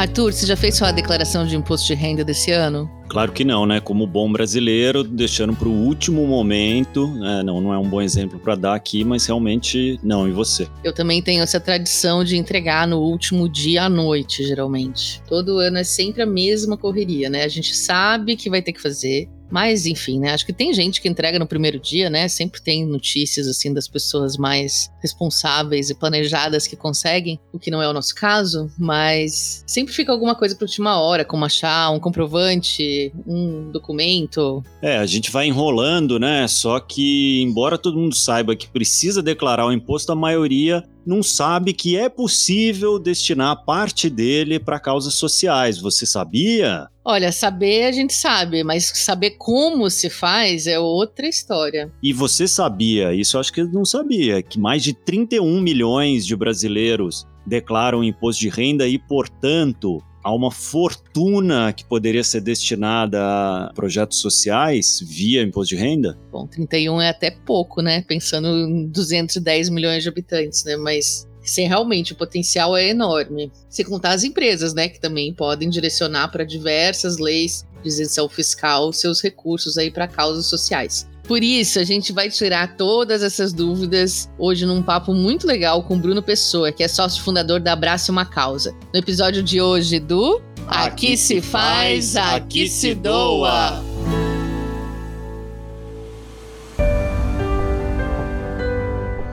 Arthur, você já fez sua declaração de imposto de renda desse ano? Claro que não, né? Como bom brasileiro, deixando para o último momento. Né? Não, não é um bom exemplo para dar aqui, mas realmente não. E você? Eu também tenho essa tradição de entregar no último dia à noite, geralmente. Todo ano é sempre a mesma correria, né? A gente sabe que vai ter que fazer, mas, enfim, né? Acho que tem gente que entrega no primeiro dia, né? Sempre tem notícias, assim, das pessoas mais responsáveis e planejadas que conseguem, o que não é o nosso caso, mas sempre fica alguma coisa para última hora, como achar um comprovante, um documento. É, a gente vai enrolando, né? Só que, embora todo mundo saiba que precisa declarar o imposto, a maioria não sabe que é possível destinar parte dele para causas sociais. Você sabia? Olha, saber a gente sabe, mas saber como se faz é outra história. E você sabia, isso eu acho que não sabia, que mais de 31 milhões de brasileiros declaram imposto de renda e, portanto, há uma fortuna que poderia ser destinada a projetos sociais via imposto de renda? Bom, 31 é até pouco, né? Pensando em 210 milhões de habitantes, né? Mas Sim, realmente o potencial é enorme. Se contar as empresas, né, que também podem direcionar para diversas leis de isenção fiscal seus recursos aí para causas sociais. Por isso, a gente vai tirar todas essas dúvidas hoje num papo muito legal com Bruno Pessoa, que é sócio fundador da Abraça uma Causa. No episódio de hoje do Aqui se faz, aqui se doa.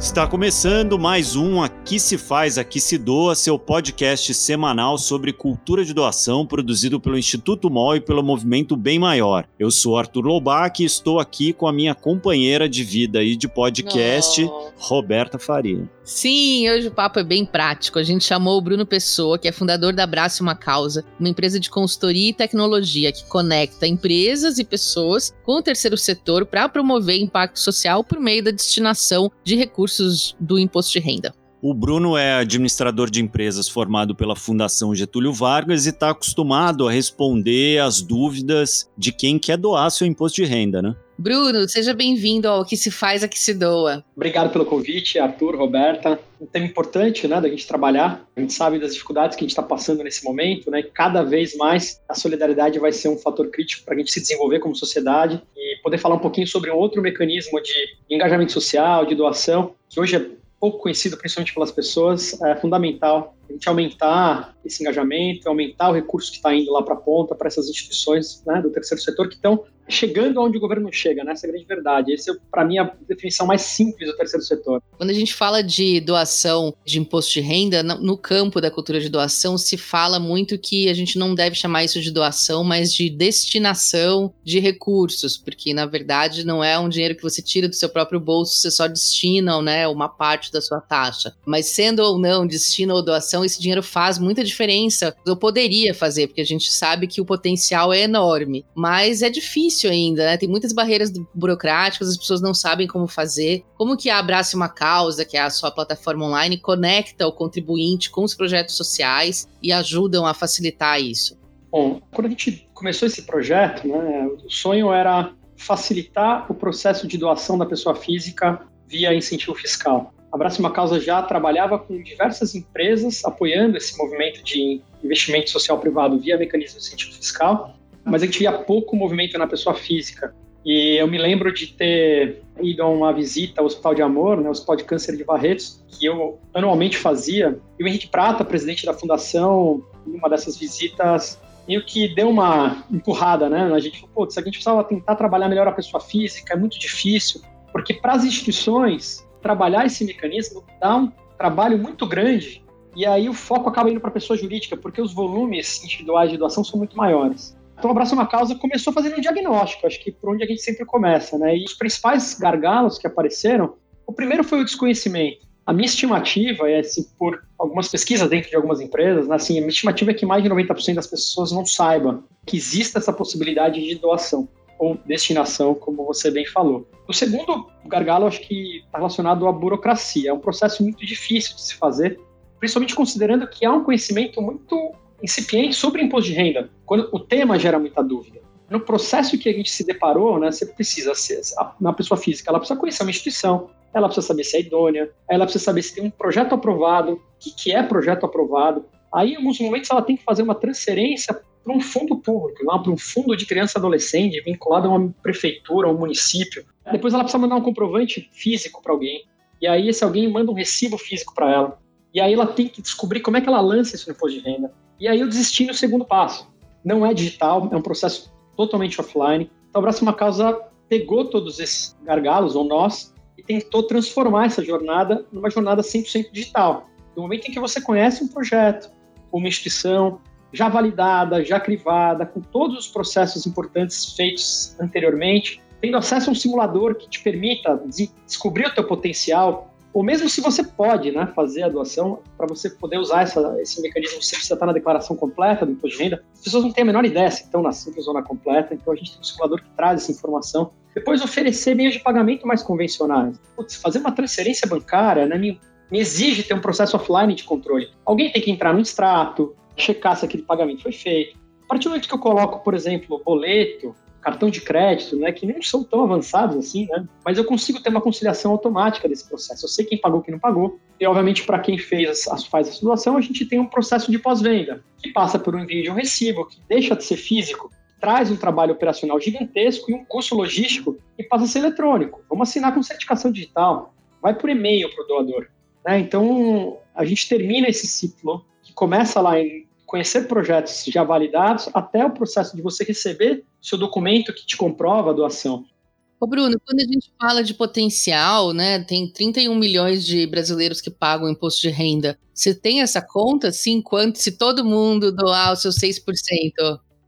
Está começando mais um Aqui se faz, aqui se doa, seu podcast semanal sobre cultura de doação produzido pelo Instituto MOL e pelo Movimento Bem Maior. Eu sou Arthur Lobac e estou aqui com a minha companheira de vida e de podcast, oh. Roberta Faria. Sim, hoje o papo é bem prático. A gente chamou o Bruno Pessoa, que é fundador da Abraço Uma Causa, uma empresa de consultoria e tecnologia que conecta empresas e pessoas com o terceiro setor para promover impacto social por meio da destinação de recursos do imposto de renda. O Bruno é administrador de empresas formado pela Fundação Getúlio Vargas e está acostumado a responder às dúvidas de quem quer doar seu imposto de renda, né? Bruno, seja bem-vindo ao Que Se Faz, a Que Se Doa. Obrigado pelo convite, Arthur, Roberta. Um tema importante, né, da gente trabalhar. A gente sabe das dificuldades que a gente está passando nesse momento, né? Cada vez mais a solidariedade vai ser um fator crítico para a gente se desenvolver como sociedade e poder falar um pouquinho sobre um outro mecanismo de engajamento social, de doação, que hoje é pouco conhecido, principalmente pelas pessoas, é fundamental a gente aumentar esse engajamento, aumentar o recurso que está indo lá para a ponta, para essas instituições né, do terceiro setor que estão chegando onde o governo chega, né? Essa é a grande verdade. Essa é, para mim, a definição mais simples do terceiro setor. Quando a gente fala de doação de imposto de renda, no campo da cultura de doação, se fala muito que a gente não deve chamar isso de doação, mas de destinação de recursos, porque, na verdade, não é um dinheiro que você tira do seu próprio bolso, você só destina né, uma parte da sua taxa. Mas sendo ou não destino ou doação, esse dinheiro faz muita diferença. Eu poderia fazer, porque a gente sabe que o potencial é enorme, mas é difícil ainda, né? Tem muitas barreiras burocráticas, as pessoas não sabem como fazer. Como que a Abrace uma Causa, que é a sua plataforma online, conecta o contribuinte com os projetos sociais e ajudam a facilitar isso? Bom, quando a gente começou esse projeto, né, o sonho era facilitar o processo de doação da pessoa física via incentivo fiscal. Abraço uma Causa já trabalhava com diversas empresas apoiando esse movimento de investimento social privado via mecanismo de incentivo fiscal, mas a gente via pouco movimento na pessoa física. E eu me lembro de ter ido a uma visita ao Hospital de Amor, né, Hospital de Câncer de Barretos, que eu anualmente fazia. E o Henrique Prata, presidente da fundação, em uma dessas visitas, meio que deu uma empurrada, né? A gente falou, pô, a gente precisava tentar trabalhar melhor a pessoa física, é muito difícil, porque para as instituições trabalhar esse mecanismo dá um trabalho muito grande e aí o foco acaba indo para a pessoa jurídica, porque os volumes individuais de doação são muito maiores. Então, o Abraço uma Causa começou fazendo um diagnóstico, acho que por onde a gente sempre começa, né? E os principais gargalos que apareceram, o primeiro foi o desconhecimento. A minha estimativa é, assim, por algumas pesquisas dentro de algumas empresas, né, assim, a minha estimativa é que mais de 90% das pessoas não saibam que existe essa possibilidade de doação ou destinação, como você bem falou. O segundo gargalo, acho que está relacionado à burocracia. É um processo muito difícil de se fazer, principalmente considerando que há um conhecimento muito incipiente sobre imposto de renda, quando o tema gera muita dúvida. No processo que a gente se deparou, né, você precisa ser, uma pessoa física, ela precisa conhecer uma instituição, ela precisa saber se é idônea, ela precisa saber se tem um projeto aprovado, o que, que é projeto aprovado, Aí, em alguns momentos, ela tem que fazer uma transferência para um fundo público, para um fundo de criança e adolescente vinculado a uma prefeitura, a um município. Depois ela precisa mandar um comprovante físico para alguém. E aí esse alguém manda um recibo físico para ela. E aí ela tem que descobrir como é que ela lança isso no imposto de renda. E aí eu desisti no segundo passo. Não é digital, é um processo totalmente offline. Então, a Próxima Causa pegou todos esses gargalos ou nós e tentou transformar essa jornada numa jornada 100% digital. No momento em que você conhece um projeto, uma instituição já validada, já crivada, com todos os processos importantes feitos anteriormente, tendo acesso a um simulador que te permita descobrir o teu potencial, ou mesmo se você pode né, fazer a doação, para você poder usar essa, esse mecanismo, você precisa estar na declaração completa do imposto de renda. As pessoas não têm a menor ideia se estão na simples ou na completa, então a gente tem um simulador que traz essa informação. Depois oferecer meios de pagamento mais convencionais. Putz, fazer uma transferência bancária né, me, me exige ter um processo offline de controle. Alguém tem que entrar no extrato, checar se aquele pagamento foi feito. A partir do momento que eu coloco, por exemplo, boleto, cartão de crédito, né, que nem são tão avançados assim, né, mas eu consigo ter uma conciliação automática desse processo. Eu sei quem pagou, quem não pagou. E, obviamente, para quem fez, faz a situação, a gente tem um processo de pós-venda, que passa por um envio de um recibo, que deixa de ser físico, traz um trabalho operacional gigantesco e um custo logístico e passa a ser eletrônico. Vamos assinar com certificação digital, vai por e-mail para o doador. Né? Então, a gente termina esse ciclo, que começa lá em conhecer projetos já validados, até o processo de você receber seu documento que te comprova a doação. Ô Bruno, quando a gente fala de potencial, né, tem 31 milhões de brasileiros que pagam imposto de renda. Você tem essa conta, sim, quanto se todo mundo doar o seu 6%?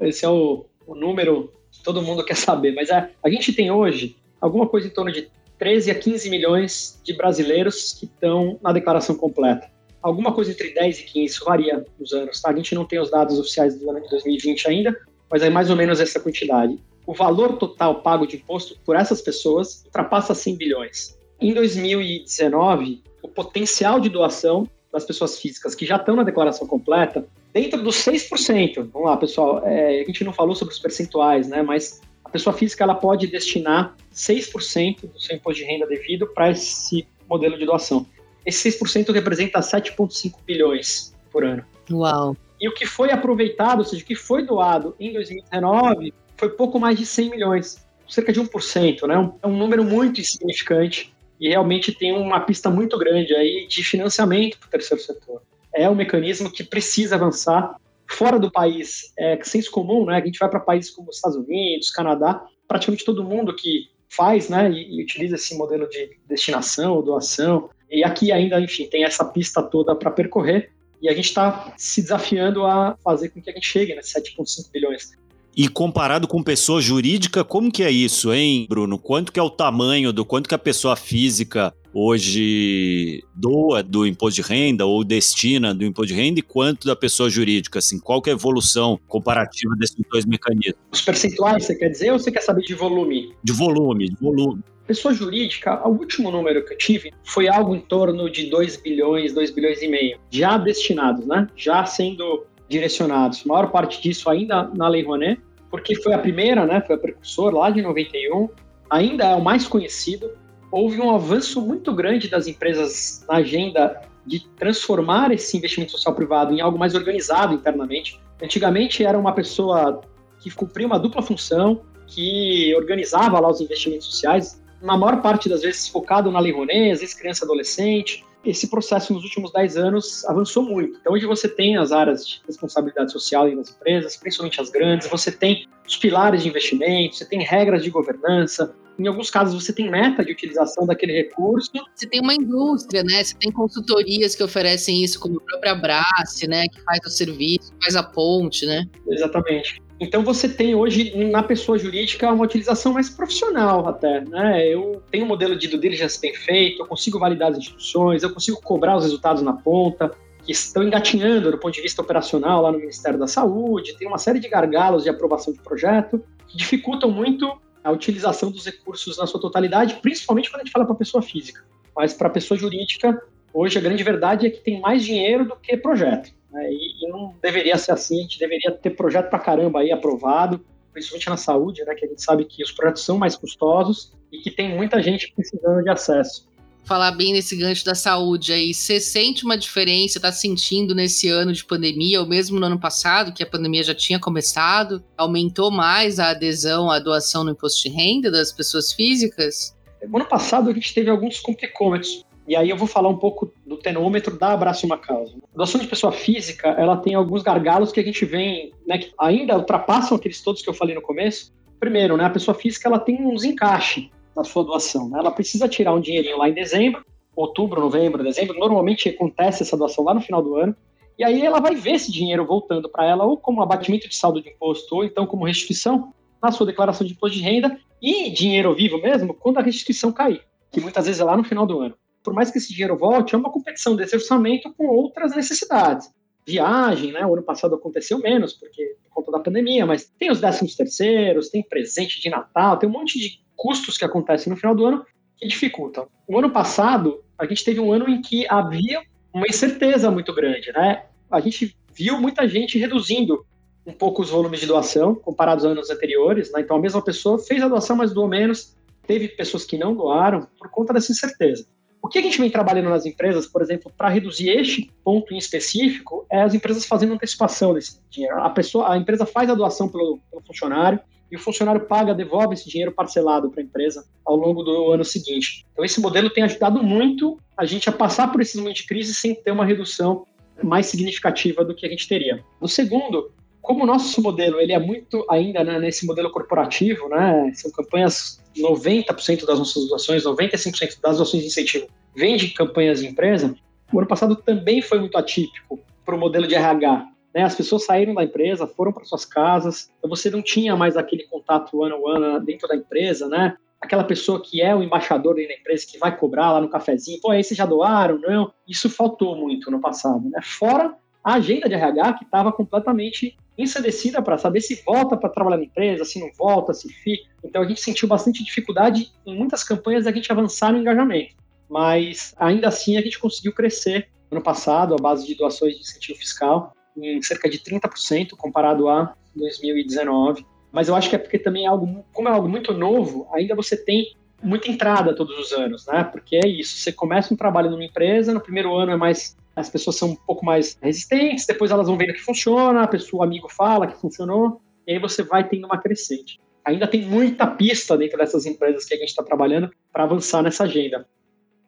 Esse é o, o número que todo mundo quer saber, mas é, a gente tem hoje alguma coisa em torno de 13 a 15 milhões de brasileiros que estão na declaração completa alguma coisa entre 10 e 15, isso varia nos anos, tá? A gente não tem os dados oficiais do ano de 2020 ainda, mas é mais ou menos essa quantidade. O valor total pago de imposto por essas pessoas ultrapassa 100 bilhões. Em 2019, o potencial de doação das pessoas físicas que já estão na declaração completa, dentro dos 6%, vamos lá, pessoal, é, a gente não falou sobre os percentuais, né, mas a pessoa física ela pode destinar 6% do seu imposto de renda devido para esse modelo de doação. Esse 6% representa 7,5 bilhões por ano. Uau! E o que foi aproveitado, ou seja, o que foi doado em 2019, foi pouco mais de 100 milhões, cerca de 1%, né? É um número muito insignificante e realmente tem uma pista muito grande aí de financiamento para o terceiro setor. É um mecanismo que precisa avançar. Fora do país, é senso comum, né? A gente vai para países como os Estados Unidos, Canadá, praticamente todo mundo que faz, né, e, e utiliza esse modelo de destinação, doação, e aqui ainda, enfim, tem essa pista toda para percorrer e a gente está se desafiando a fazer com que a gente chegue nesses 7,5 bilhões. E comparado com pessoa jurídica, como que é isso, hein, Bruno? Quanto que é o tamanho do quanto que a pessoa física hoje doa do imposto de renda ou destina do imposto de renda e quanto da pessoa jurídica? Assim, qual que é a evolução comparativa desses dois mecanismos? Os percentuais, você quer dizer, ou você quer saber de volume? De volume, de volume. Pessoa jurídica, o último número que eu tive foi algo em torno de 2 bilhões, 2 bilhões e meio, já destinados, né? Já sendo direcionados. A maior parte disso ainda na Lei Rouanet, porque foi a primeira, né? Foi a precursor lá de 91, ainda é o mais conhecido. Houve um avanço muito grande das empresas na agenda de transformar esse investimento social privado em algo mais organizado internamente. Antigamente era uma pessoa que cumpria uma dupla função, que organizava lá os investimentos sociais, na maior parte das vezes focado na Lei Rouanet, às vezes criança adolescente. Esse processo nos últimos 10 anos avançou muito. Então, hoje você tem as áreas de responsabilidade social nas empresas, principalmente as grandes, você tem os pilares de investimento, você tem regras de governança, em alguns casos você tem meta de utilização daquele recurso. Você tem uma indústria, né? Você tem consultorias que oferecem isso, como a própria Brace, né? Que faz o serviço, faz a ponte, né? Exatamente. Então você tem hoje na pessoa jurídica uma utilização mais profissional até, né? Eu tenho um modelo de due diligence bem feito, eu consigo validar as instituições, eu consigo cobrar os resultados na ponta, que estão engatinhando do ponto de vista operacional lá no Ministério da Saúde, tem uma série de gargalos de aprovação de projeto que dificultam muito a utilização dos recursos na sua totalidade, principalmente quando a gente fala para pessoa física. Mas para pessoa jurídica, hoje a grande verdade é que tem mais dinheiro do que projeto. Né? E, e, não deveria ser assim, a gente deveria ter projeto para caramba aí aprovado, principalmente na saúde, né? que a gente sabe que os projetos são mais custosos e que tem muita gente precisando de acesso. Falar bem nesse gancho da saúde aí. Você sente uma diferença, está sentindo nesse ano de pandemia, ou mesmo no ano passado, que a pandemia já tinha começado? Aumentou mais a adesão à doação no imposto de renda das pessoas físicas? No ano passado a gente teve alguns complicômetros. E aí eu vou falar um pouco do tenômetro da Abraço Uma Causa. A doação de pessoa física, ela tem alguns gargalos que a gente vem, né, que ainda ultrapassam aqueles todos que eu falei no começo. Primeiro, né, a pessoa física ela tem um desencaixe na sua doação. Né? Ela precisa tirar um dinheirinho lá em dezembro, outubro, novembro, dezembro. Normalmente acontece essa doação lá no final do ano. E aí ela vai ver esse dinheiro voltando para ela ou como abatimento de saldo de imposto ou então como restituição na sua declaração de imposto de renda e dinheiro vivo mesmo quando a restituição cair, que muitas vezes é lá no final do ano. Por mais que esse dinheiro volte, é uma competição desse orçamento com outras necessidades. Viagem, né? O ano passado aconteceu menos, porque por conta da pandemia, mas tem os décimos terceiros, tem presente de Natal, tem um monte de custos que acontecem no final do ano que dificultam. O ano passado, a gente teve um ano em que havia uma incerteza muito grande, né? A gente viu muita gente reduzindo um pouco os volumes de doação comparados aos anos anteriores, né? Então a mesma pessoa fez a doação, mas doou menos. Teve pessoas que não doaram por conta dessa incerteza. O que a gente vem trabalhando nas empresas, por exemplo, para reduzir este ponto em específico, é as empresas fazendo antecipação desse dinheiro. A pessoa, a empresa faz a doação pelo, pelo funcionário, e o funcionário paga, devolve esse dinheiro parcelado para a empresa ao longo do ano seguinte. Então, esse modelo tem ajudado muito a gente a passar por esses momentos de crise sem ter uma redução mais significativa do que a gente teria. O segundo, como o nosso modelo ele é muito ainda né, nesse modelo corporativo, né, são campanhas 90% das nossas doações, 95% das doações de incentivo vem de campanhas de empresa. O ano passado também foi muito atípico para o modelo de RH. Né? As pessoas saíram da empresa, foram para suas casas, então você não tinha mais aquele contato a ano dentro da empresa, né? Aquela pessoa que é o embaixador da empresa, que vai cobrar lá no cafezinho, pô, aí vocês já doaram? Não. Isso faltou muito no passado, né? Fora a agenda de RH, que estava completamente ensandecida para saber se volta para trabalhar na empresa, se não volta, se fica. Então a gente sentiu bastante dificuldade em muitas campanhas a gente avançar no engajamento. Mas ainda assim a gente conseguiu crescer ano passado, a base de doações de incentivo fiscal em cerca de 30% comparado a 2019. Mas eu acho que é porque também é algo, como é algo muito novo, ainda você tem muita entrada todos os anos, né? Porque é isso, você começa um trabalho numa empresa, no primeiro ano é mais as pessoas são um pouco mais resistentes, depois elas vão vendo que funciona, a pessoa, o amigo fala que funcionou, e aí você vai tendo uma crescente. Ainda tem muita pista dentro dessas empresas que a gente está trabalhando para avançar nessa agenda.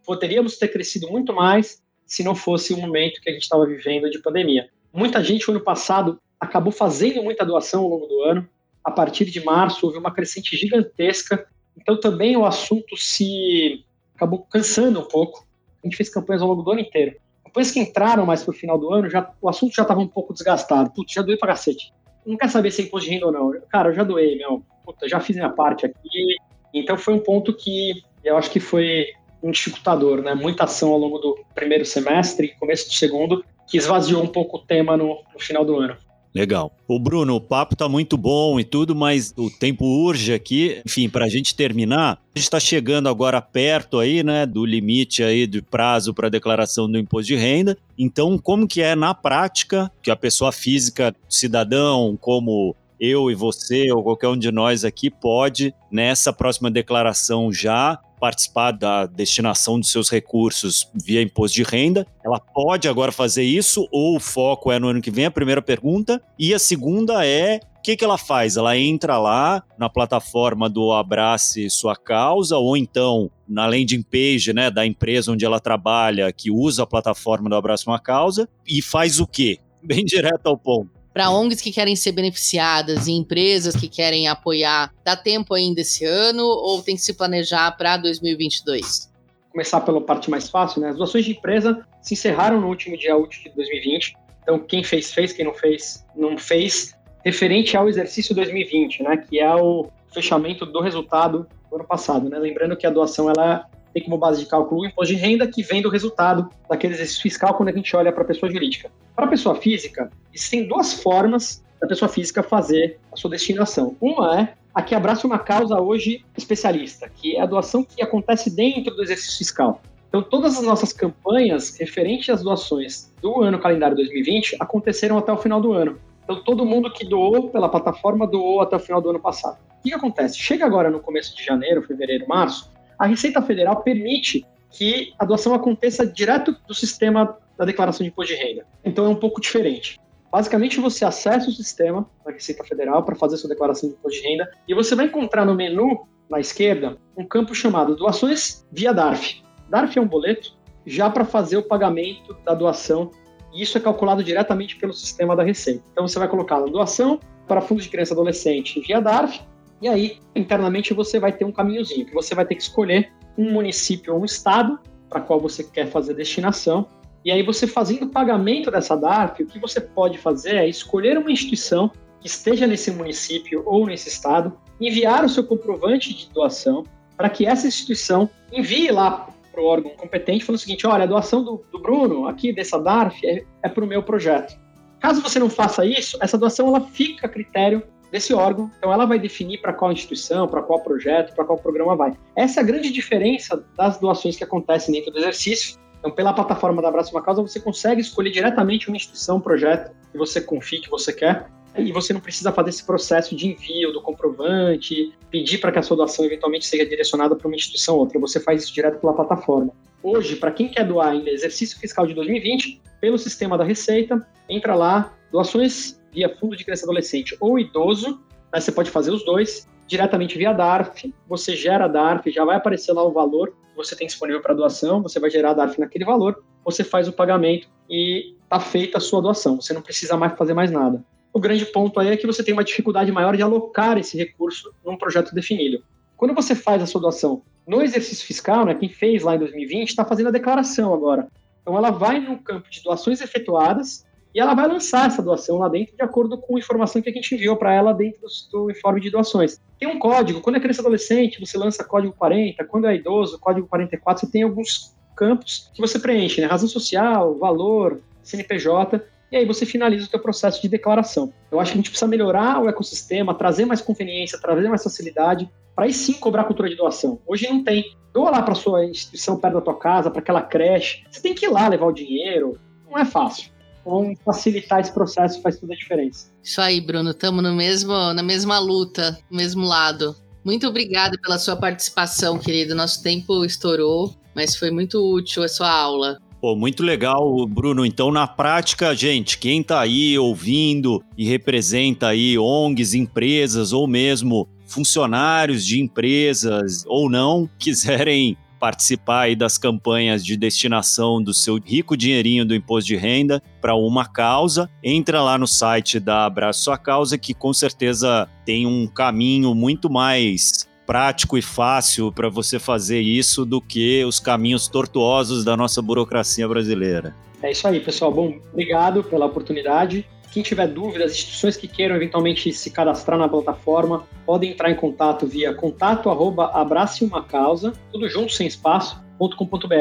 Poderíamos ter crescido muito mais se não fosse o momento que a gente estava vivendo de pandemia. Muita gente, no ano passado, acabou fazendo muita doação ao longo do ano. A partir de março, houve uma crescente gigantesca. Então, também o assunto se acabou cansando um pouco. A gente fez campanhas ao longo do ano inteiro. Depois que entraram mais pro final do ano, já, o assunto já estava um pouco desgastado. Putz, já doei pra cacete. Não quer saber se é imposto de renda ou não. Cara, eu já doei, meu. Puta, já fiz minha parte aqui. Então, foi um ponto que eu acho que foi um dificultador, né? Muita ação ao longo do primeiro semestre começo do segundo, que esvaziou um pouco o tema no, no final do ano. Legal. O Bruno, o papo tá muito bom e tudo, mas o tempo urge aqui. Enfim, para a gente terminar, a gente está chegando agora perto aí, né, do limite aí de prazo para declaração do imposto de renda. Então, como que é na prática que a pessoa física, cidadão, como eu e você ou qualquer um de nós aqui pode nessa próxima declaração já participar da destinação dos seus recursos via imposto de renda. Ela pode agora fazer isso ou o foco é no ano que vem? A primeira pergunta. E a segunda é o que, que ela faz? Ela entra lá na plataforma do Abrace Sua Causa, ou então na landing page né, da empresa onde ela trabalha, que usa a plataforma do Abrace Uma Causa, e faz o quê? Bem direto ao ponto para ONGs que querem ser beneficiadas e empresas que querem apoiar, dá tempo ainda esse ano ou tem que se planejar para 2022? Começar pela parte mais fácil, né? As doações de empresa se encerraram no último dia útil de 2020. Então, quem fez, fez, quem não fez, não fez, referente ao exercício 2020, né? Que é o fechamento do resultado do ano passado, né? Lembrando que a doação ela tem como base de cálculo o imposto de renda que vem do resultado daquele exercício fiscal quando a gente olha para a pessoa jurídica. Para a pessoa física, existem duas formas da pessoa física fazer a sua destinação. Uma é a que abraça uma causa hoje especialista, que é a doação que acontece dentro do exercício fiscal. Então, todas as nossas campanhas referentes às doações do ano calendário 2020 aconteceram até o final do ano. Então, todo mundo que doou pela plataforma doou até o final do ano passado. O que acontece? Chega agora no começo de janeiro, fevereiro, março, a Receita Federal permite que a doação aconteça direto do sistema da declaração de imposto de renda. Então é um pouco diferente. Basicamente, você acessa o sistema da Receita Federal para fazer sua declaração de imposto de renda e você vai encontrar no menu na esquerda um campo chamado Doações via DARF. DARF é um boleto já para fazer o pagamento da doação e isso é calculado diretamente pelo sistema da Receita. Então você vai colocar a doação para fundos de criança e adolescente via DARF e aí internamente você vai ter um caminhozinho que você vai ter que escolher um município ou um estado para qual você quer fazer destinação e aí você fazendo o pagamento dessa DARF, o que você pode fazer é escolher uma instituição que esteja nesse município ou nesse estado, enviar o seu comprovante de doação para que essa instituição envie lá para o órgão competente falando o seguinte, olha, a doação do, do Bruno aqui dessa DARF é, é para o meu projeto. Caso você não faça isso, essa doação ela fica a critério desse órgão, então ela vai definir para qual instituição, para qual projeto, para qual programa vai. Essa é a grande diferença das doações que acontecem dentro do exercício então, pela plataforma da Abraço Uma Causa, você consegue escolher diretamente uma instituição, um projeto que você confie, que você quer, e você não precisa fazer esse processo de envio do comprovante, pedir para que a sua doação eventualmente seja direcionada para uma instituição ou outra. Você faz isso direto pela plataforma. Hoje, para quem quer doar ainda exercício fiscal de 2020, pelo sistema da Receita, entra lá, doações via fundo de criança adolescente ou idoso, aí você pode fazer os dois, diretamente via DARF, você gera DARF, já vai aparecer lá o valor que você tem disponível para doação, você vai gerar DARF naquele valor, você faz o pagamento e está feita a sua doação, você não precisa mais fazer mais nada. O grande ponto aí é que você tem uma dificuldade maior de alocar esse recurso num projeto definido. Quando você faz a sua doação no exercício fiscal, né, quem fez lá em 2020 está fazendo a declaração agora. Então ela vai no campo de doações efetuadas e ela vai lançar essa doação lá dentro de acordo com a informação que a gente enviou para ela dentro do, informe de doações. Tem um código, quando é criança adolescente, você lança código 40, quando é idoso, código 44, você tem alguns campos que você preenche, né? Razão social, valor, CNPJ, e aí você finaliza o seu processo de declaração. Eu acho que a gente precisa melhorar o ecossistema, trazer mais conveniência, trazer mais facilidade, para aí sim cobrar cultura de doação. Hoje não tem. Doa lá para sua instituição perto da tua casa, para aquela creche. Você tem que ir lá levar o dinheiro. Não é fácil. Então, facilitar esse processo faz toda a diferença. Isso aí, Bruno. Estamos no mesmo, na mesma luta, no mesmo lado. Muito obrigada pela sua participação, querido. Nosso tempo estourou, mas foi muito útil a sua aula. Pô, muito legal, Bruno. Então, na prática, gente, quem está aí ouvindo e representa aí ONGs, empresas ou mesmo funcionários de empresas ou não, quiserem participar aí das campanhas de destinação do seu rico dinheirinho do imposto de renda para uma causa, entra lá no site da Abraço Sua Causa, que com certeza tem um caminho muito mais prático e fácil para você fazer isso do que os caminhos tortuosos da nossa burocracia brasileira. É isso aí, pessoal. Bom, obrigado pela oportunidade. Quem tiver dúvidas, instituições que queiram eventualmente se cadastrar na plataforma, podem entrar em contato via contato arroba abrace uma causa, tudo junto, sem espaço, .com.br.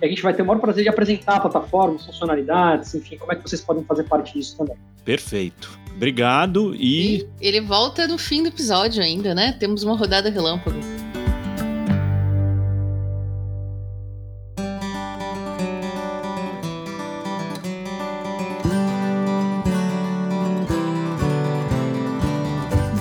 E a gente vai ter o maior prazer de apresentar a plataforma, funcionalidades, enfim, como é que vocês podem fazer parte disso também. Perfeito. Obrigado e... e ele volta no fim do episódio ainda, né? Temos uma rodada relâmpago.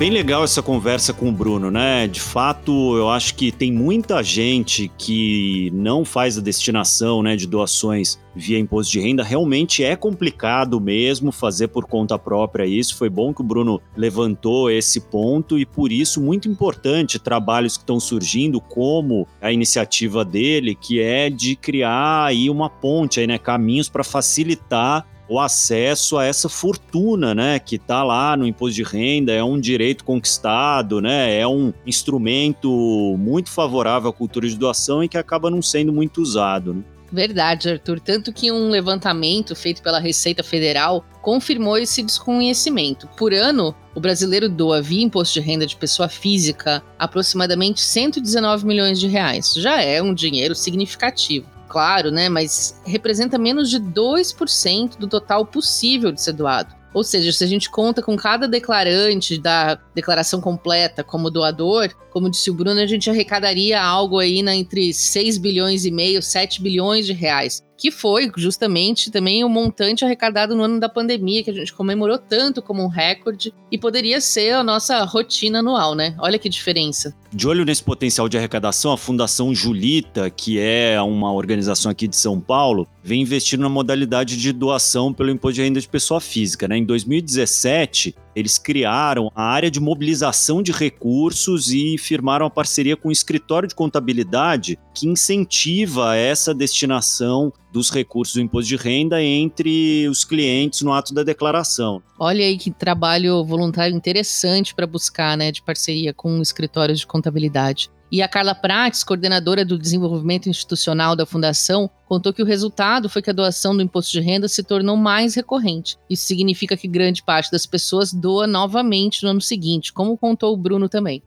Bem legal essa conversa com o Bruno, né? De fato, eu acho que tem muita gente que não faz a destinação né, de doações via imposto de renda. Realmente é complicado mesmo fazer por conta própria isso. Foi bom que o Bruno levantou esse ponto e, por isso, muito importante trabalhos que estão surgindo, como a iniciativa dele, que é de criar aí uma ponte, aí, né? Caminhos para facilitar o acesso a essa fortuna, né, que está lá no imposto de renda, é um direito conquistado, né, é um instrumento muito favorável à cultura de doação e que acaba não sendo muito usado. Né? Verdade, Arthur. Tanto que um levantamento feito pela Receita Federal confirmou esse desconhecimento. Por ano, o brasileiro doa via imposto de renda de pessoa física aproximadamente 119 milhões de reais. Já é um dinheiro significativo claro, né? Mas representa menos de 2% do total possível de ser doado. Ou seja, se a gente conta com cada declarante da declaração completa como doador, como disse o Bruno, a gente arrecadaria algo aí na, entre 6 bilhões e meio, 7 bilhões de reais. que foi justamente também o montante arrecadado no ano da pandemia, que a gente comemorou tanto como um recorde, e poderia ser a nossa rotina anual, né? Olha que diferença. De olho nesse potencial de arrecadação, a Fundação Julita, que é uma organização aqui de São Paulo, vem investindo na modalidade de doação pelo imposto de renda de pessoa física. Né? Em 2017, eles criaram a área de mobilização de recursos e firmaram a parceria com o escritório de contabilidade que incentiva essa destinação dos recursos do imposto de renda entre os clientes no ato da declaração. Olha aí que trabalho voluntário interessante para buscar, né, de parceria com escritórios de contabilidade. E a Carla Prates, coordenadora do desenvolvimento institucional da Fundação, contou que o resultado foi que a doação do imposto de renda se tornou mais recorrente. Isso significa que grande parte das pessoas doa novamente no ano seguinte, como contou o Bruno também.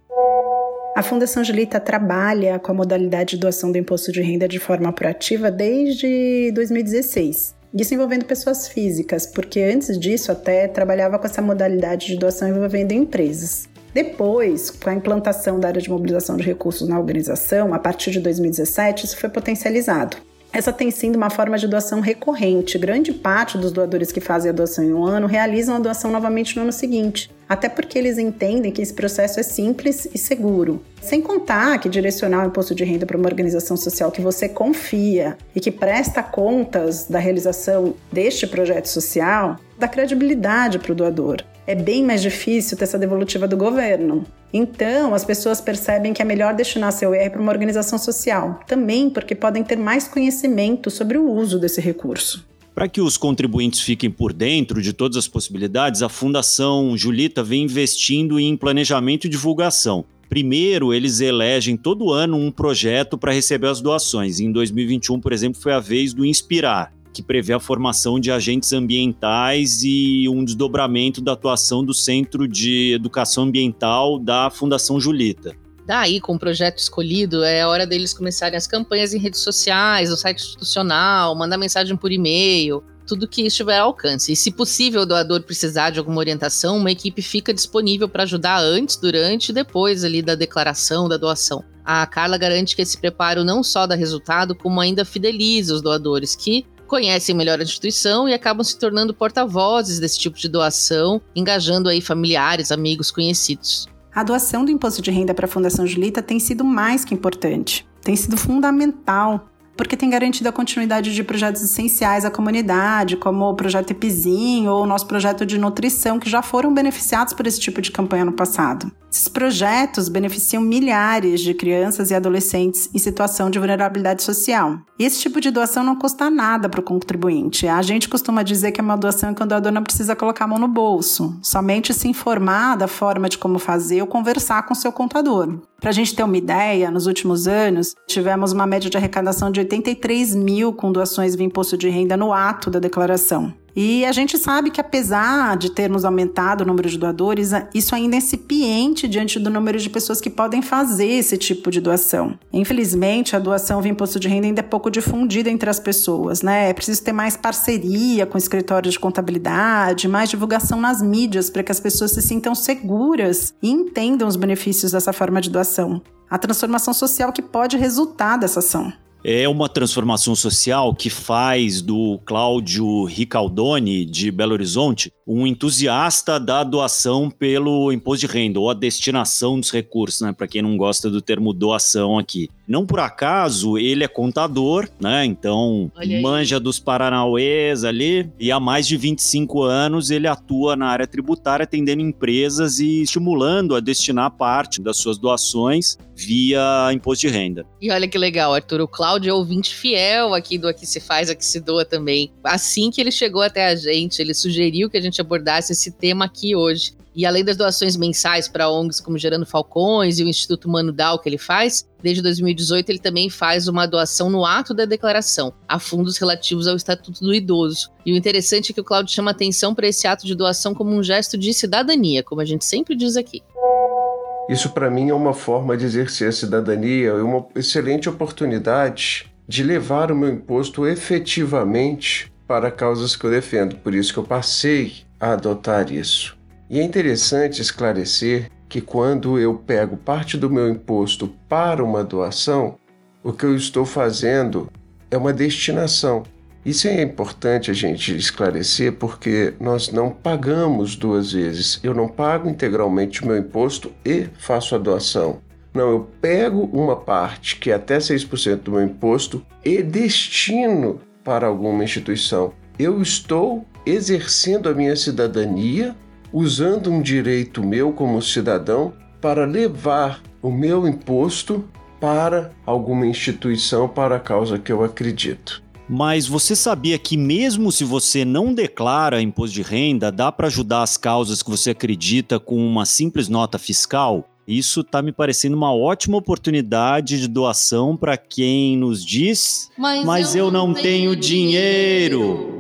A Fundação Julita trabalha com a modalidade de doação do imposto de renda de forma proativa desde 2016. Isso envolvendo pessoas físicas, porque antes disso até trabalhava com essa modalidade de doação envolvendo empresas. Depois, com a implantação da área de mobilização de recursos na organização, a partir de 2017, isso foi potencializado. Essa tem sido uma forma de doação recorrente. Grande parte dos doadores que fazem a doação em um ano realizam a doação novamente no ano seguinte, até porque eles entendem que esse processo é simples e seguro. Sem contar que direcionar o imposto de renda para uma organização social que você confia e que presta contas da realização deste projeto social dá credibilidade para o doador é bem mais difícil ter essa devolutiva do governo. Então, as pessoas percebem que é melhor destinar seu IR para uma organização social, também porque podem ter mais conhecimento sobre o uso desse recurso. Para que os contribuintes fiquem por dentro de todas as possibilidades, a Fundação Julita vem investindo em planejamento e divulgação. Primeiro, eles elegem todo ano um projeto para receber as doações. Em 2021, por exemplo, foi a vez do Inspirar, que prevê a formação de agentes ambientais e um desdobramento da atuação do Centro de Educação Ambiental da Fundação Julita. Daí, com o projeto escolhido, é hora deles começarem as campanhas em redes sociais, no site institucional, mandar mensagem por e-mail, tudo que estiver ao alcance. E se possível o doador precisar de alguma orientação, uma equipe fica disponível para ajudar antes, durante e depois ali da declaração da doação. A Carla garante que esse preparo não só dá resultado, como ainda fideliza os doadores, que conhecem melhor a instituição e acabam se tornando porta-vozes desse tipo de doação, engajando aí familiares, amigos, conhecidos. A doação do imposto de renda para a Fundação Julita tem sido mais que importante, tem sido fundamental porque tem garantido a continuidade de projetos essenciais à comunidade, como o projeto Epizim ou o nosso projeto de nutrição, que já foram beneficiados por esse tipo de campanha no passado. Esses projetos beneficiam milhares de crianças e adolescentes em situação de vulnerabilidade social. E esse tipo de doação não custa nada para o contribuinte. A gente costuma dizer que é uma doação quando a não precisa colocar a mão no bolso, somente se informar da forma de como fazer ou conversar com seu contador. Para a gente ter uma ideia, nos últimos anos, tivemos uma média de arrecadação de 83 mil com doações via imposto de renda no ato da declaração. E a gente sabe que, apesar de termos aumentado o número de doadores, isso ainda é incipiente diante do número de pessoas que podem fazer esse tipo de doação. Infelizmente, a doação via imposto de renda ainda é pouco difundida entre as pessoas, né? É preciso ter mais parceria com escritórios de contabilidade, mais divulgação nas mídias para que as pessoas se sintam seguras e entendam os benefícios dessa forma de doação. A transformação social que pode resultar dessa ação é uma transformação social que faz do Cláudio Ricaldoni, de Belo Horizonte, um entusiasta da doação pelo imposto de renda, ou a destinação dos recursos, né? Para quem não gosta do termo doação aqui. Não por acaso, ele é contador, né? Então, manja dos Paranauês ali. E há mais de 25 anos ele atua na área tributária, atendendo empresas e estimulando a destinar parte das suas doações via imposto de renda. E olha que legal, Arthur. O Cláudio é ouvinte fiel aqui do Aqui Se Faz, Aqui Se Doa também. Assim que ele chegou até a gente, ele sugeriu que a gente abordasse esse tema aqui hoje. E além das doações mensais para ONGs como Gerando Falcões e o Instituto Mano Dal que ele faz, desde 2018 ele também faz uma doação no ato da declaração, a fundos relativos ao Estatuto do Idoso. E o interessante é que o Claudio chama atenção para esse ato de doação como um gesto de cidadania, como a gente sempre diz aqui. Isso para mim é uma forma de exercer a cidadania e uma excelente oportunidade de levar o meu imposto efetivamente para causas que eu defendo. Por isso que eu passei a adotar isso. E é interessante esclarecer que quando eu pego parte do meu imposto para uma doação, o que eu estou fazendo é uma destinação. Isso é importante a gente esclarecer porque nós não pagamos duas vezes. Eu não pago integralmente o meu imposto e faço a doação. Não, eu pego uma parte, que é até 6% do meu imposto, e destino para alguma instituição. Eu estou exercendo a minha cidadania, usando um direito meu como cidadão para levar o meu imposto para alguma instituição para a causa que eu acredito. Mas você sabia que mesmo se você não declara imposto de renda, dá para ajudar as causas que você acredita com uma simples nota fiscal? Isso tá me parecendo uma ótima oportunidade de doação para quem nos diz, mas, mas eu, eu, não tenho, tenho dinheiro. dinheiro.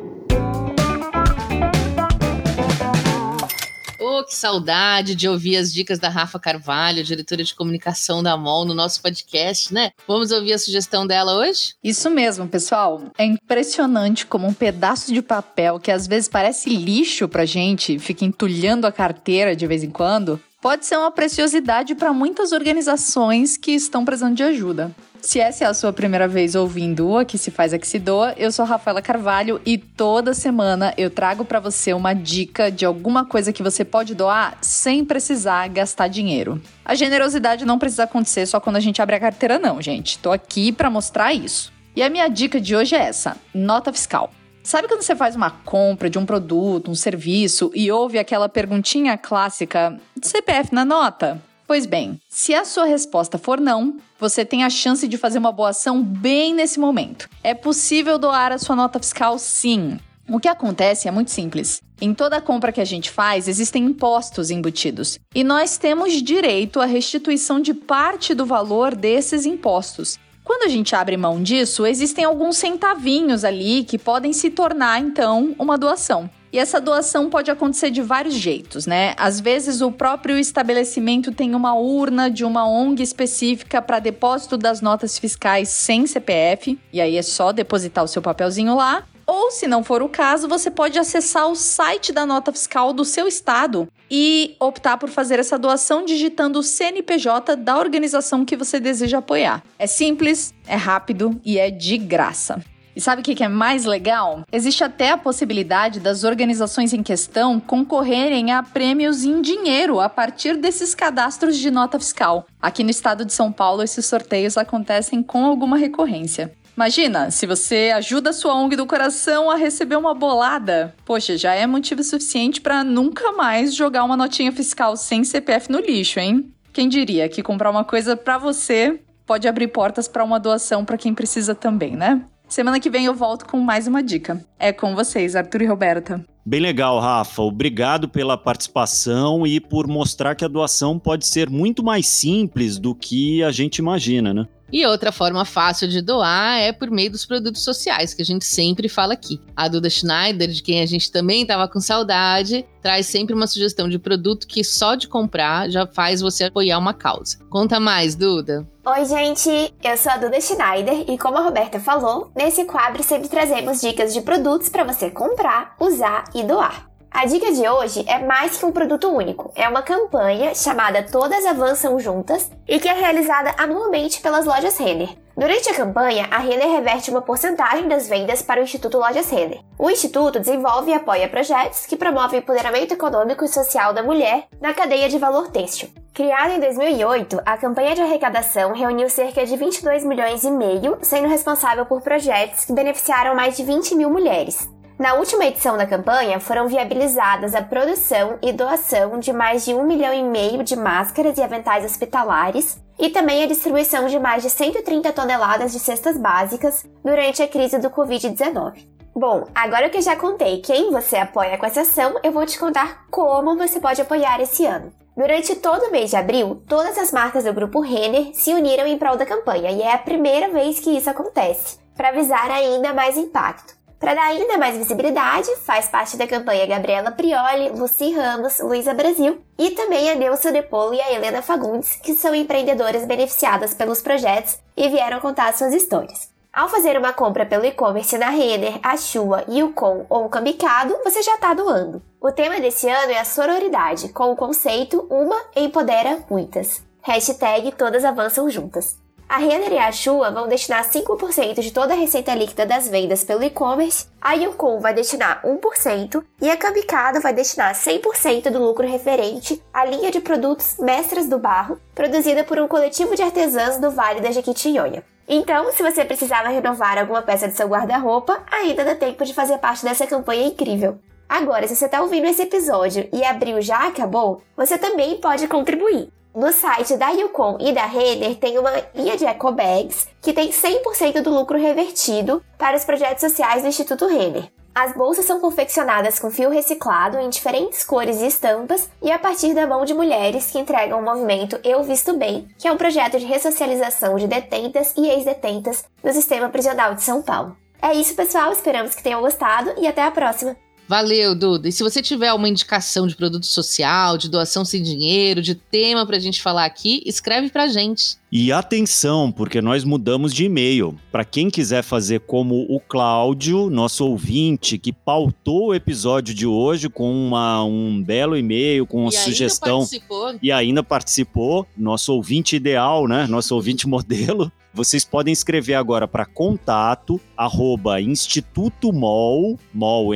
Que saudade de ouvir as dicas da Rafa Carvalho, diretora de comunicação da MOL, no nosso podcast, né? Vamos ouvir a sugestão dela hoje? Isso mesmo, pessoal. É impressionante como um pedaço de papel que às vezes parece lixo pra gente, fica entulhando a carteira de vez em quando, pode ser uma preciosidade para muitas organizações que estão precisando de ajuda. Se essa é a sua primeira vez ouvindo o Aqui Se Faz Aqui Se Doa, eu sou Rafaela Carvalho e toda semana eu trago para você uma dica de alguma coisa que você pode doar sem precisar gastar dinheiro. A generosidade não precisa acontecer só quando a gente abre a carteira não, gente. Tô aqui para mostrar isso. E a minha dica de hoje é essa: nota fiscal. Sabe quando você faz uma compra de um produto, um serviço e ouve aquela perguntinha clássica: CPF na nota? Pois bem, se a sua resposta for não, você tem a chance de fazer uma boa ação bem nesse momento. É possível doar a sua nota fiscal sim. O que acontece é muito simples. Em toda compra que a gente faz, existem impostos embutidos. E nós temos direito à restituição de parte do valor desses impostos. Quando a gente abre mão disso, existem alguns centavinhos ali que podem se tornar, então, uma doação. E essa doação pode acontecer de vários jeitos, né? Às vezes o próprio estabelecimento tem uma urna de uma ONG específica para depósito das notas fiscais sem CPF, e aí é só depositar o seu papelzinho lá. Ou, se não for o caso, você pode acessar o site da nota fiscal do seu estado e optar por fazer essa doação digitando o CNPJ da organização que você deseja apoiar. É simples, é rápido e é de graça. E sabe o que é mais legal? Existe até a possibilidade das organizações em questão concorrerem a prêmios em dinheiro a partir desses cadastros de nota fiscal. Aqui no estado de São Paulo, esses sorteios acontecem com alguma recorrência. Imagina, se você ajuda a sua ONG do coração a receber uma bolada. Poxa, já é motivo suficiente para nunca mais jogar uma notinha fiscal sem CPF no lixo, hein? Quem diria que comprar uma coisa para você pode abrir portas para uma doação para quem precisa também, né? Semana que vem eu volto com mais uma dica. É com vocês, Arthur e Roberta. Bem legal, Rafa. Obrigado pela participação e por mostrar que a doação pode ser muito mais simples do que a gente imagina, né? E outra forma fácil de doar é por meio dos produtos sociais, que a gente sempre fala aqui. A Duda Schneider, de quem a gente também estava com saudade, traz sempre uma sugestão de produto que só de comprar já faz você apoiar uma causa. Conta mais, Duda. Oi, gente, eu sou a Duda Schneider e como a Roberta falou, nesse quadro sempre trazemos dicas de produtos para você comprar, usar e doar. A dica de hoje é mais que um produto único, é uma campanha chamada Todas Avançam Juntas e que é realizada anualmente pelas lojas Renner. Durante a campanha, a Renner reverte uma porcentagem das vendas para o Instituto Lojas Renner. O Instituto desenvolve e apoia projetos que promovem o empoderamento econômico e social da mulher na cadeia de valor têxtil. Criada em 2008, a campanha de arrecadação reuniu cerca de 22 milhões e meio, sendo responsável por projetos que beneficiaram mais de 20 mil mulheres. Na última edição da campanha, foram viabilizadas a produção e doação de mais de um milhão e meio de máscaras e aventais hospitalares e também a distribuição de mais de 130 toneladas de cestas básicas durante a crise do Covid-19. Bom, agora que eu já contei quem você apoia com essa ação, eu vou te contar como você pode apoiar esse ano. Durante todo o mês de abril, todas as marcas do grupo Renner se uniram em prol da campanha e é a primeira vez que isso acontece, para avisar ainda mais impacto. Para dar ainda mais visibilidade, faz parte da campanha Gabriela Prioli, Luci Ramos, Luísa Brasil e também a Neuza Depolo e a Helena Fagundes, que são empreendedoras beneficiadas pelos projetos e vieram contar suas histórias. Ao fazer uma compra pelo e-commerce na Renner, a Shua, Yukon ou o Cambicado, você já está doando. O tema desse ano é a sororidade, com o conceito Uma empodera muitas. Hashtag Todas Avançam Juntas. A Renner e a Shua vão destinar 5% de toda a receita líquida das vendas pelo e-commerce, a Yukon vai destinar 1% e a Kamikado vai destinar 100% do lucro referente à linha de produtos Mestras do Barro, produzida por um coletivo de artesãs do Vale da Jequitinhonha. Então, se você precisava renovar alguma peça de seu guarda-roupa, ainda dá tempo de fazer parte dessa campanha incrível. Agora, se você está ouvindo esse episódio e abril já acabou, você também pode contribuir. No site da Yukon e da Renner tem uma linha de eco bags que tem 100% do lucro revertido para os projetos sociais do Instituto Renner. As bolsas são confeccionadas com fio reciclado em diferentes cores e estampas e a partir da mão de mulheres que entregam o movimento Eu Visto Bem, que é um projeto de ressocialização de detentas e ex-detentas no sistema prisional de São Paulo. É isso, pessoal. Esperamos que tenham gostado e até a próxima. Valeu, Duda. E se você tiver uma indicação de produto social, de doação sem dinheiro, de tema pra gente falar aqui, escreve pra gente. E atenção, porque nós mudamos de e-mail. Para quem quiser fazer como o Cláudio, nosso ouvinte, que pautou o episódio de hoje com uma, um belo e-mail, com uma e sugestão. Ainda participou. E ainda participou, nosso ouvinte ideal, né? Nosso ouvinte modelo. Vocês podem escrever agora para contato arroba institutomol, mol,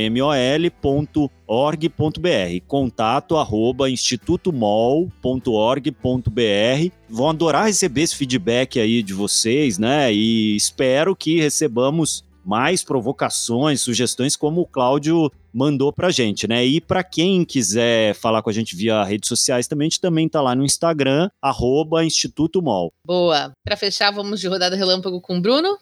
contato arroba institutomol.org.br. Vão adorar receber esse feedback aí de vocês, né? E espero que recebamos mais provocações, sugestões como o Cláudio mandou pra gente, né? E para quem quiser falar com a gente via redes sociais também, a gente também tá lá no Instagram, arroba Instituto Mol. Boa. Para fechar, vamos de rodada relâmpago com o Bruno.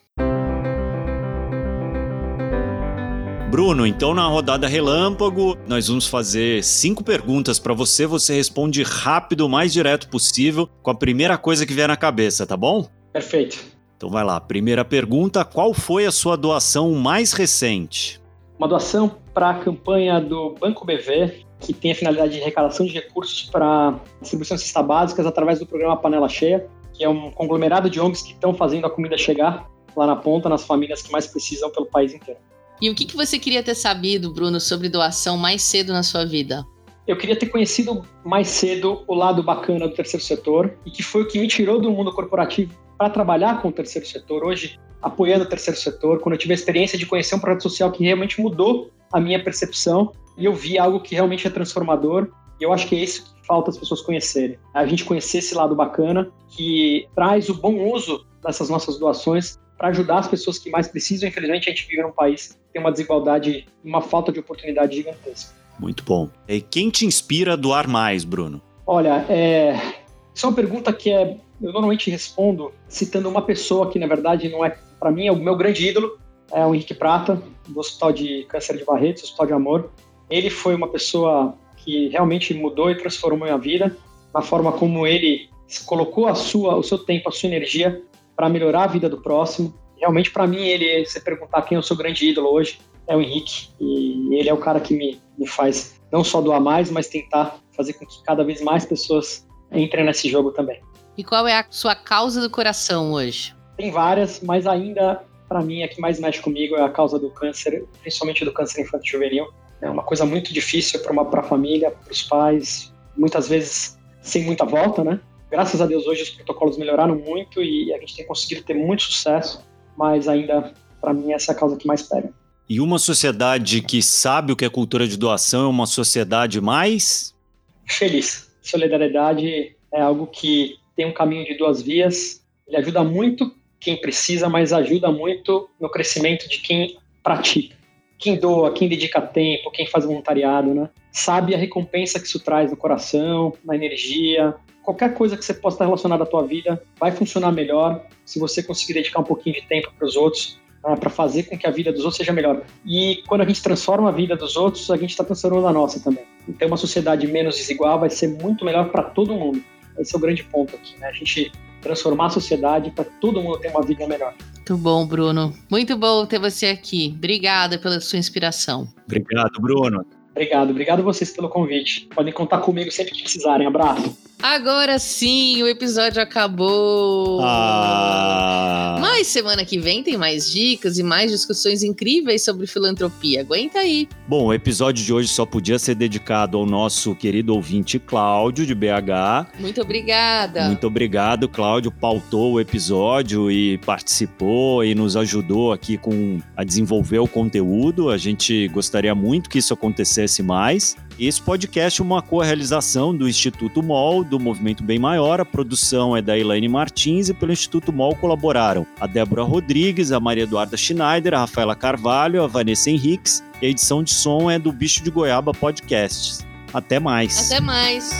Bruno, então na rodada relâmpago, nós vamos fazer cinco perguntas para você. Você responde rápido, o mais direto possível, com a primeira coisa que vier na cabeça, tá bom? Perfeito. Então vai lá. Primeira pergunta: qual foi a sua doação mais recente? Uma doação para a campanha do Banco BV, que tem a finalidade de arrecadação de recursos para distribuição de cestas básicas através do programa Panela Cheia, que é um conglomerado de ONGs que estão fazendo a comida chegar lá na ponta, nas famílias que mais precisam pelo país inteiro. E o que, que você queria ter sabido, Bruno, sobre doação mais cedo na sua vida? Eu queria ter conhecido mais cedo o lado bacana do terceiro setor e que foi o que me tirou do mundo corporativo para trabalhar com o terceiro setor. Hoje, apoiando o terceiro setor, quando eu tive a experiência de conhecer um projeto social que realmente mudou a minha percepção e eu vi algo que realmente é transformador. E eu acho que é isso que falta as pessoas conhecerem. A gente conhecer esse lado bacana que traz o bom uso dessas nossas doações para ajudar as pessoas que mais precisam. Infelizmente, a gente vive num país que tem uma desigualdade, uma falta de oportunidade gigantesca. Muito bom. E quem te inspira a doar mais, Bruno? Olha, é... isso é uma pergunta que é... eu normalmente respondo citando uma pessoa que, na verdade, não é, para mim, é o meu grande ídolo, é o Henrique Prata, do Hospital de Câncer de Barretos, Hospital de Amor. Ele foi uma pessoa que realmente mudou e transformou minha vida, na forma como ele colocou a sua, o seu tempo, a sua energia para melhorar a vida do próximo. Realmente, para mim, ele, se perguntar quem é o seu grande ídolo hoje, é o Henrique. E ele é o cara que me, me faz não só doar mais, mas tentar fazer com que cada vez mais pessoas entrem nesse jogo também. E qual é a sua causa do coração hoje? Tem várias, mas ainda, para mim, a que mais mexe comigo é a causa do câncer, principalmente do câncer infantil juvenil. É uma coisa muito difícil para a família, para os pais, muitas vezes sem muita volta, né? Graças a Deus hoje os protocolos melhoraram muito e a gente tem conseguido ter muito sucesso, mas ainda, para mim, essa é a causa que mais pega. E uma sociedade que sabe o que é cultura de doação é uma sociedade mais. Feliz. Solidariedade é algo que tem um caminho de duas vias. Ele ajuda muito quem precisa, mas ajuda muito no crescimento de quem pratica. Quem doa, quem dedica tempo, quem faz voluntariado, né? Sabe a recompensa que isso traz no coração, na energia, qualquer coisa que você possa estar relacionada à tua vida vai funcionar melhor se você conseguir dedicar um pouquinho de tempo para os outros, né, para fazer com que a vida dos outros seja melhor. E quando a gente transforma a vida dos outros, a gente está transformando a nossa também. Então, uma sociedade menos desigual vai ser muito melhor para todo mundo. Esse é o grande ponto aqui, né? A gente transformar a sociedade para todo mundo ter uma vida melhor. Muito bom, Bruno. Muito bom ter você aqui. Obrigada pela sua inspiração. Obrigado, Bruno. Obrigado, obrigado a vocês pelo convite. Podem contar comigo sempre que precisarem. Abraço. Agora sim, o episódio acabou. Ah. Mas semana que vem tem mais dicas e mais discussões incríveis sobre filantropia. Aguenta aí. Bom, o episódio de hoje só podia ser dedicado ao nosso querido ouvinte Cláudio, de BH. Muito obrigada. Muito obrigado, Cláudio. Pautou o episódio e participou e nos ajudou aqui com a desenvolver o conteúdo. A gente gostaria muito que isso acontecesse mais. Esse podcast é uma co-realização do Instituto MOL, do Movimento Bem Maior. A produção é da Elaine Martins e pelo Instituto MOL colaboraram a Débora Rodrigues, a Maria Eduarda Schneider, a Rafaela Carvalho, a Vanessa Henriques e a edição de som é do Bicho de Goiaba Podcasts. Até mais. Até mais.